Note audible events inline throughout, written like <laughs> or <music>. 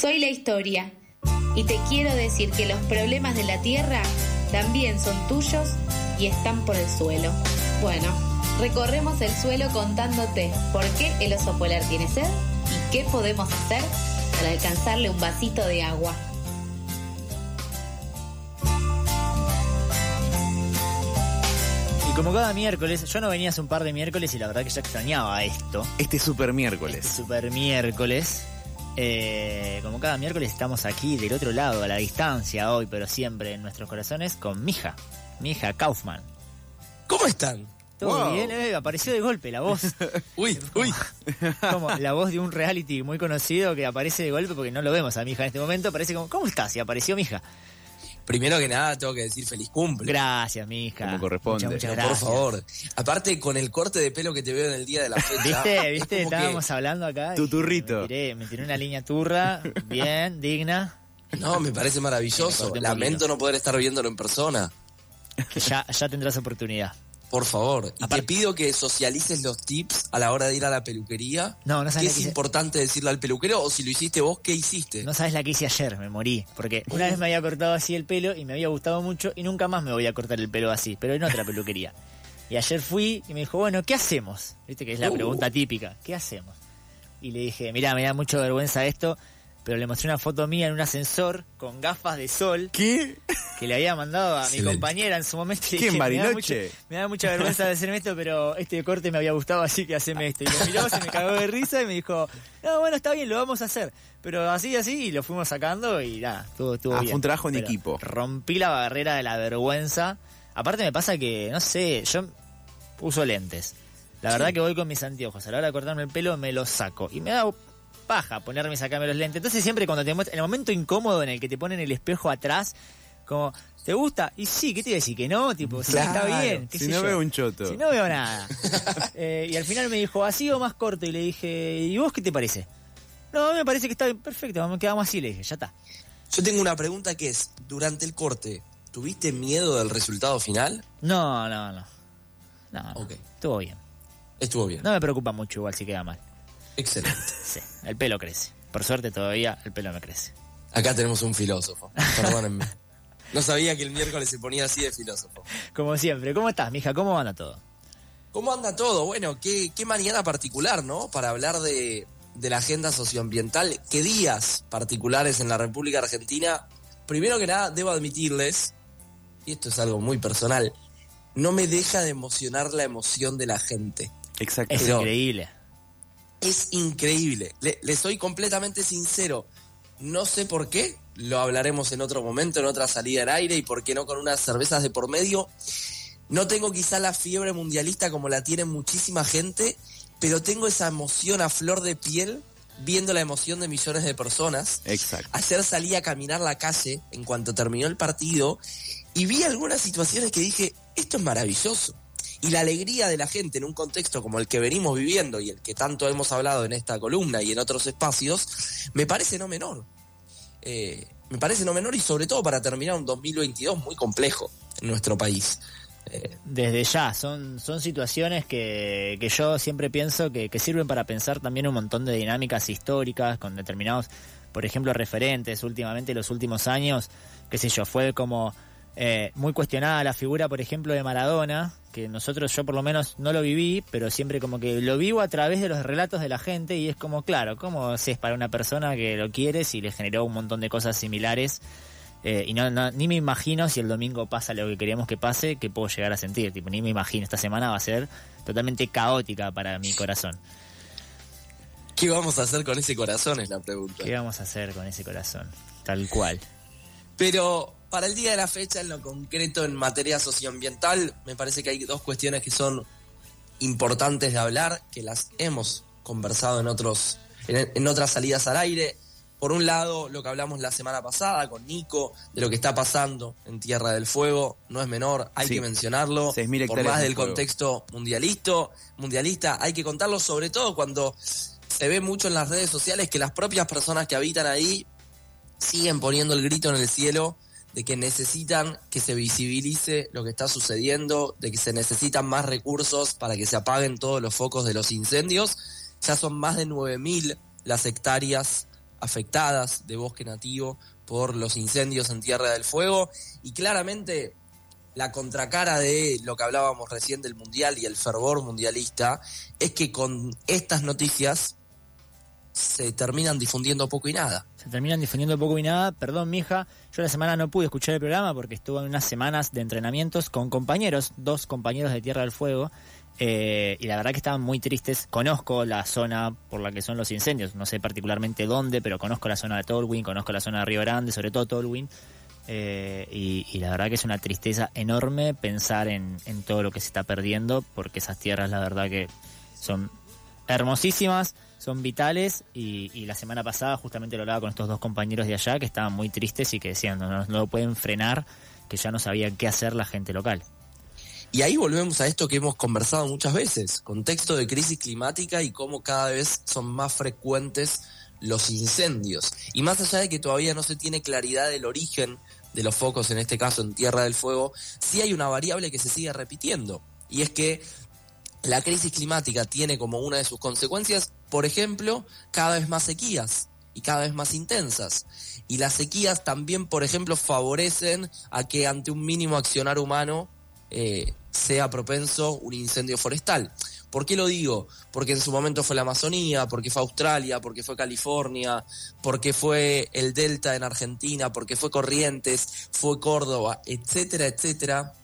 Soy la historia y te quiero decir que los problemas de la tierra también son tuyos y están por el suelo. Bueno, recorremos el suelo contándote por qué el oso polar tiene sed y qué podemos hacer para alcanzarle un vasito de agua. Y como cada miércoles, yo no venía hace un par de miércoles y la verdad que ya extrañaba esto. Este super miércoles. Este super miércoles. Eh, como cada miércoles estamos aquí del otro lado, a la distancia hoy, pero siempre en nuestros corazones, con Mija, Mija Kaufman. ¿Cómo están? ¿Todo Wow. bien? Eh, apareció de golpe la voz. <laughs> Uy, uy. <laughs> como la voz de un reality muy conocido que aparece de golpe porque no lo vemos a Mija en este momento. Parece como, ¿cómo estás? Y apareció Mija. Primero que nada tengo que decir feliz cumple. Gracias, Mija. Como corresponde. Muchas, muchas Pero, gracias. por favor. Aparte, con el corte de pelo que te veo en el día de la <laughs> fecha. ¿Viste? es ¿Viste? que- Estábamos hablando acá. Tu turrito. Me tiré, me tiré una línea turra, bien, digna. No, me parece maravilloso. Lamento no poder estar viéndolo en persona. Ya, ya tendrás oportunidad. Por favor. Y Aparte- te pido que socialices los tips a la hora de ir a la peluquería. No, no ¿Qué sabes, la es que hice, importante decirle al peluquero? O si lo hiciste vos, ¿qué hiciste? no sabes la que hice ayer, me morí. Porque una vez me había cortado así el pelo y me había gustado mucho y nunca más me voy a cortar el pelo así, pero en otra peluquería. Y ayer fui y me dijo, bueno, ¿qué hacemos? Viste que es la Uh. pregunta típica, ¿qué hacemos? Y le dije, mirá, me da mucha vergüenza esto, pero le mostré una foto mía en un ascensor con gafas de sol ¿Qué? que le había mandado a mi compañera en su momento. y le ¿Qué, en dije, me da, Bariloche? mucha, me da mucha vergüenza de hacerme esto, pero este corte me había gustado, así que haceme esto. Y lo miró, se me cagó de risa y me dijo, no, bueno, está bien, lo vamos a hacer. Pero así, así, y lo fuimos sacando y nada, estuvo, estuvo Ah, bien. fue un trabajo en Pero equipo. Rompí la barrera de la vergüenza. Aparte me pasa que, no sé, yo uso lentes. La verdad que voy con mis anteojos. A la hora de cortarme el pelo me los saco. Y me da paja ponerme y sacarme los lentes. Entonces siempre cuando te muestran, en el momento incómodo en el que te ponen el espejo atrás, como, ¿te gusta? Y sí, ¿qué te iba a decir? Que no, tipo, sí, está bien. qué si sé no yo. veo un choto. Si no veo nada. <laughs> Eh, y al final me dijo, así o más corto. Y le dije, ¿y vos qué te parece? No, a mí me parece que está bien, perfecto, quedamos así, le dije, ya está. Yo tengo una pregunta que es, durante el corte, ¿tuviste miedo del resultado final? No, no, no. No, no. Ok. Estuvo bien. Estuvo bien. No me preocupa mucho igual si queda mal. Excelente. <laughs> Sí, el pelo crece. Por suerte todavía el pelo me crece. Acá tenemos un filósofo. Perdónenme. <laughs> No sabía que el miércoles se ponía así de filósofo. Como siempre, ¿cómo estás, mija? ¿Cómo anda todo? ¿Cómo anda todo? Bueno, qué, qué mañana particular, ¿no? Para hablar de, de la agenda socioambiental. ¿Qué días particulares en la República Argentina? Primero que nada, debo admitirles, y esto es algo muy personal, no me deja de emocionar la emoción de la gente. Exacto. Es Pero- increíble. Es increíble. Le, le soy completamente sincero. No sé por qué. Lo hablaremos en otro momento, en otra salida al aire y por qué no con unas cervezas de por medio. No tengo quizá la fiebre mundialista como la tiene muchísima gente, pero tengo esa emoción a flor de piel viendo la emoción de millones de personas. Exacto. Ayer salí a caminar la calle en cuanto terminó el partido y vi algunas situaciones que dije, esto es maravilloso. Y la alegría de la gente en un contexto como el que venimos viviendo y el que tanto hemos hablado en esta columna y en otros espacios, me parece no menor. Eh, me parece no menor y sobre todo para terminar un 2022 muy complejo en nuestro país. Eh, Desde ya, son, son situaciones que, que yo siempre pienso que, que sirven para pensar también un montón de dinámicas históricas con determinados, por ejemplo, referentes últimamente, los últimos años, qué sé yo, fue como eh, muy cuestionada la figura, por ejemplo, de Maradona, que nosotros, yo por lo menos no lo viví, pero siempre como que lo vivo a través de los relatos de la gente y es como, claro, ¿cómo es para una persona que lo quieres y le generó un montón de cosas similares? Eh, y no, no- ni me imagino si el domingo pasa lo que queremos que pase, que puedo llegar a sentir. Tipo, ni me imagino. Esta semana va a ser totalmente caótica para mi corazón. ¿Qué vamos a hacer con ese corazón? Es la pregunta. ¿Qué vamos a hacer con ese corazón? Tal cual. Pero para el día de la fecha, en lo concreto en materia socioambiental, me parece que hay dos cuestiones que son importantes de hablar, que las hemos conversado en otros, en, en otras salidas al aire. Por un lado, lo que hablamos la semana pasada con Nico, de lo que está pasando en Tierra del Fuego, no es menor, hay Sí. que mencionarlo. 6.000 Por más de del fuego. contexto mundialista, mundialista, hay que contarlo sobre todo cuando se ve mucho en las redes sociales que las propias personas que habitan ahí siguen poniendo el grito en el cielo de que necesitan que se visibilice lo que está sucediendo, de que se necesitan más recursos para que se apaguen todos los focos de los incendios. Ya son más de 9.000 las hectáreas afectadas de bosque nativo por los incendios en Tierra del Fuego y claramente la contracara de lo que hablábamos recién del mundial y el fervor mundialista es que con estas noticias se terminan difundiendo poco y nada. Se terminan difundiendo poco y nada. Perdón, mija, yo la semana no pude escuchar el programa porque estuve en unas semanas de entrenamientos con compañeros, dos compañeros de Tierra del Fuego, eh, y la verdad que estaban muy tristes. Conozco la zona por la que son los incendios, no sé particularmente dónde, pero conozco la zona de Tolwyn, conozco la zona de Río Grande, sobre todo Tolwyn. Eh, y, la verdad que es una tristeza enorme pensar en, en todo lo que se está perdiendo, porque esas tierras la verdad que son hermosísimas, son vitales y, la semana pasada justamente lo hablaba con estos dos compañeros de allá que estaban muy tristes y que decían no, no, pueden frenar, que ya no sabían qué hacer la gente local. Y ahí volvemos a esto que hemos conversado muchas veces, contexto de crisis climática y cómo cada vez son más frecuentes los incendios. Y más allá de que todavía no se tiene claridad del origen de los focos, en este caso en Tierra del Fuego, sí hay una variable que se sigue repitiendo. Y es que la crisis climática tiene como una de sus consecuencias, por ejemplo, cada vez más sequías y cada vez más intensas. Y las sequías también, por ejemplo, favorecen a que ante un mínimo accionar humano eh, sea propenso un incendio forestal. ¿Por qué lo digo? Porque en su momento fue la Amazonía, porque fue Australia, porque fue California, porque fue el Delta en Argentina, porque fue Corrientes, fue Córdoba, etcétera, etcétera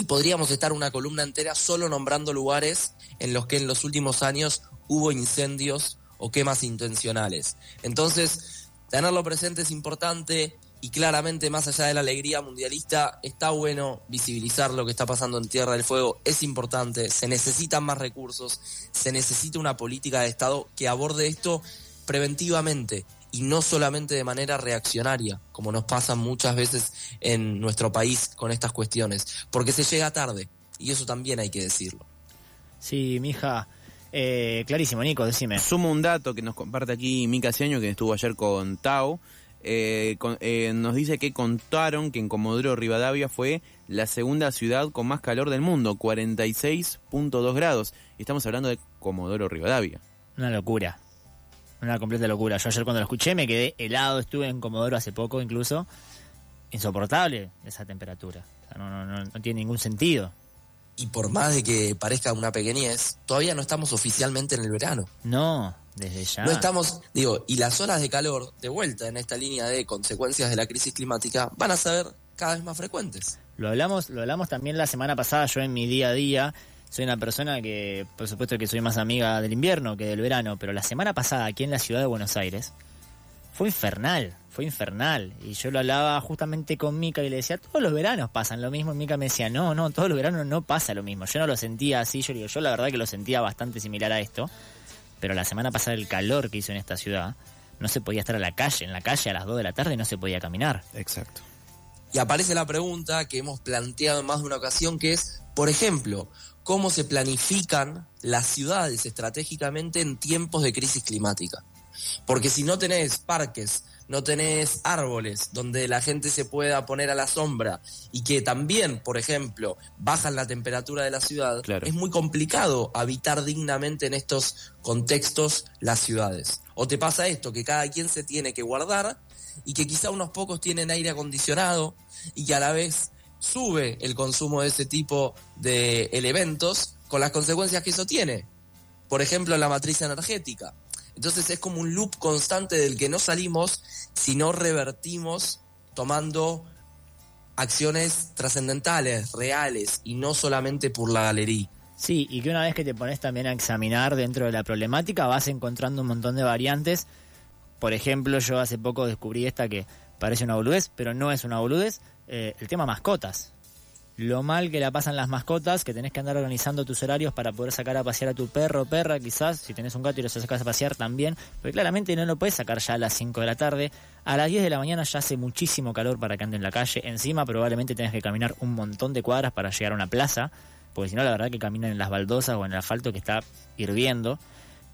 y podríamos estar una columna entera solo nombrando lugares en los que en los últimos años hubo incendios o quemas intencionales. Entonces, tenerlo presente es importante y claramente más allá de la alegría mundialista, está bueno visibilizar lo que está pasando en Tierra del Fuego, es importante, se necesitan más recursos, se necesita una política de Estado que aborde esto preventivamente y no solamente de manera reaccionaria, como nos pasa muchas veces en nuestro país con estas cuestiones, porque se llega tarde, y eso también hay que decirlo. Sí, mija. Eh, clarísimo, Nico, decime. Sumo un dato que nos comparte aquí Mica Ciaño, que estuvo ayer con Tao. Eh, eh, nos dice que contaron que en Comodoro Rivadavia fue la segunda ciudad con más calor del mundo, 46.2 grados. Y estamos hablando de Comodoro Rivadavia. Una locura. Una completa locura. Yo ayer cuando lo escuché me quedé helado, estuve en Comodoro hace poco incluso. Insoportable esa temperatura. no, no, no, tiene ningún sentido. Y por más de que parezca una pequeñez, todavía no estamos oficialmente en el verano. No, desde ya. No estamos, digo, y las olas de calor, de vuelta en esta línea de consecuencias de la crisis climática, van a ser cada vez más frecuentes. Lo hablamos, lo hablamos también la semana pasada, yo en mi día a día, soy una persona que, por supuesto que soy más amiga del invierno que del verano, pero la semana pasada aquí en la ciudad de Buenos Aires fue infernal, fue infernal. Y yo lo hablaba justamente con Mica y le decía, todos los veranos pasan lo mismo. Y Mica me decía, no, no, todos los veranos no pasa lo mismo. Yo no lo sentía así, yo digo, yo la verdad que lo sentía bastante similar a esto. Pero la semana pasada el calor que hizo en esta ciudad, no se podía estar a la calle, en la calle a las 2 de la tarde no se podía caminar. Exacto. Y aparece la pregunta que hemos planteado en más de una ocasión, que es, por ejemplo, cómo se planifican las ciudades estratégicamente en tiempos de crisis climática. Porque si no tenés parques, no tenés árboles donde la gente se pueda poner a la sombra y que también, por ejemplo, bajan la temperatura de la ciudad, es muy complicado habitar dignamente en estos contextos las ciudades. O te pasa esto, que cada quien se tiene que guardar y que quizá unos pocos tienen aire acondicionado y que a la vez sube el consumo de ese tipo de elementos con las consecuencias que eso tiene. Por ejemplo, la matriz energética. Entonces es como un loop constante del que no salimos si no revertimos tomando acciones trascendentales, reales y no solamente por la galería. Sí, y que una vez que te pones también a examinar dentro de la problemática vas encontrando un montón de variantes. Por ejemplo, yo hace poco descubrí esta que parece una boludez, pero no es una boludez, eh, el tema mascotas. Lo mal que la pasan las mascotas, que tenés que andar organizando tus horarios para poder sacar a pasear a tu perro perra, quizás, si tenés un gato y lo sacas a pasear también, porque claramente no lo puedes sacar ya a las 5 de la tarde. A las 10 de la mañana ya hace muchísimo calor para que ande en la calle. Encima probablemente tenés que caminar un montón de cuadras para llegar a una plaza, porque si no la verdad que caminan en las baldosas o en el asfalto que está hirviendo.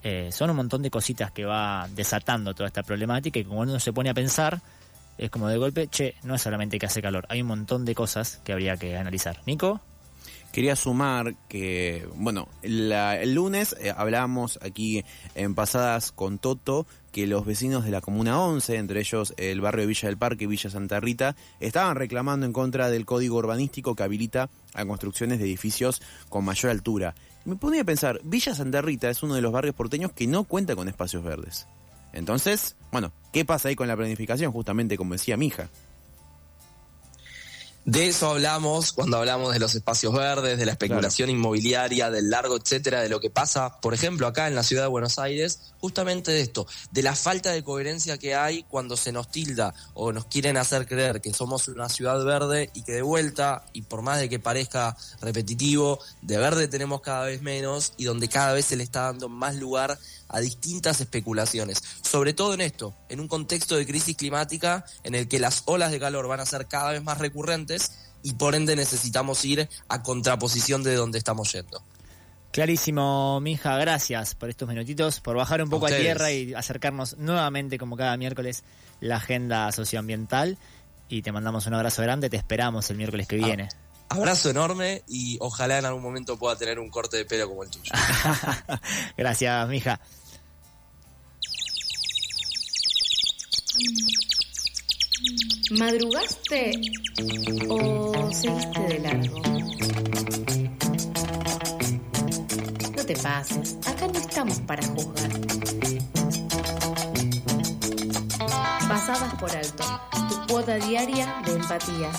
Eh, son un montón de cositas que va desatando toda esta problemática y como uno se pone a pensar, es como de golpe, che, no es solamente que hace calor, hay un montón de cosas que habría que analizar. Nico. Quería sumar que, bueno, el lunes eh, hablamos aquí en pasadas con Toto que los vecinos de la Comuna 11, entre ellos el barrio de Villa del Parque y Villa Santa Rita, estaban reclamando en contra del código urbanístico que habilita a construcciones de edificios con mayor altura. Me ponía a pensar, Villa Santa Rita es uno de los barrios porteños que no cuenta con espacios verdes. Entonces, bueno, ¿qué pasa ahí con la planificación? Justamente como decía mi hija. De eso hablamos cuando hablamos de los espacios verdes, de la especulación inmobiliaria, del largo, etcétera, de lo que pasa, por ejemplo, acá en la ciudad de Buenos Aires, justamente de esto, de la falta de coherencia que hay cuando se nos tilda o nos quieren hacer creer que somos una ciudad verde y que de vuelta, y por más de que parezca repetitivo, de verde tenemos cada vez menos y donde cada vez se le está dando más lugar a distintas especulaciones, sobre todo en esto, en un contexto de crisis climática en el que las olas de calor van a ser cada vez más recurrentes y por ende necesitamos ir a contraposición de donde estamos yendo. Clarísimo, Mija, gracias por estos minutitos, por bajar un poco a, tierra y acercarnos nuevamente, como cada miércoles, la agenda socioambiental. Y te mandamos un abrazo grande, te esperamos el miércoles que ah, viene. Abrazo enorme y ojalá en algún momento pueda tener un corte de pelo como el tuyo. <laughs> gracias, Mija. ¿Madrugaste o seguiste de largo? No te pases, acá no estamos para juzgar. Pasadas por alto, tu cuota diaria de empatía.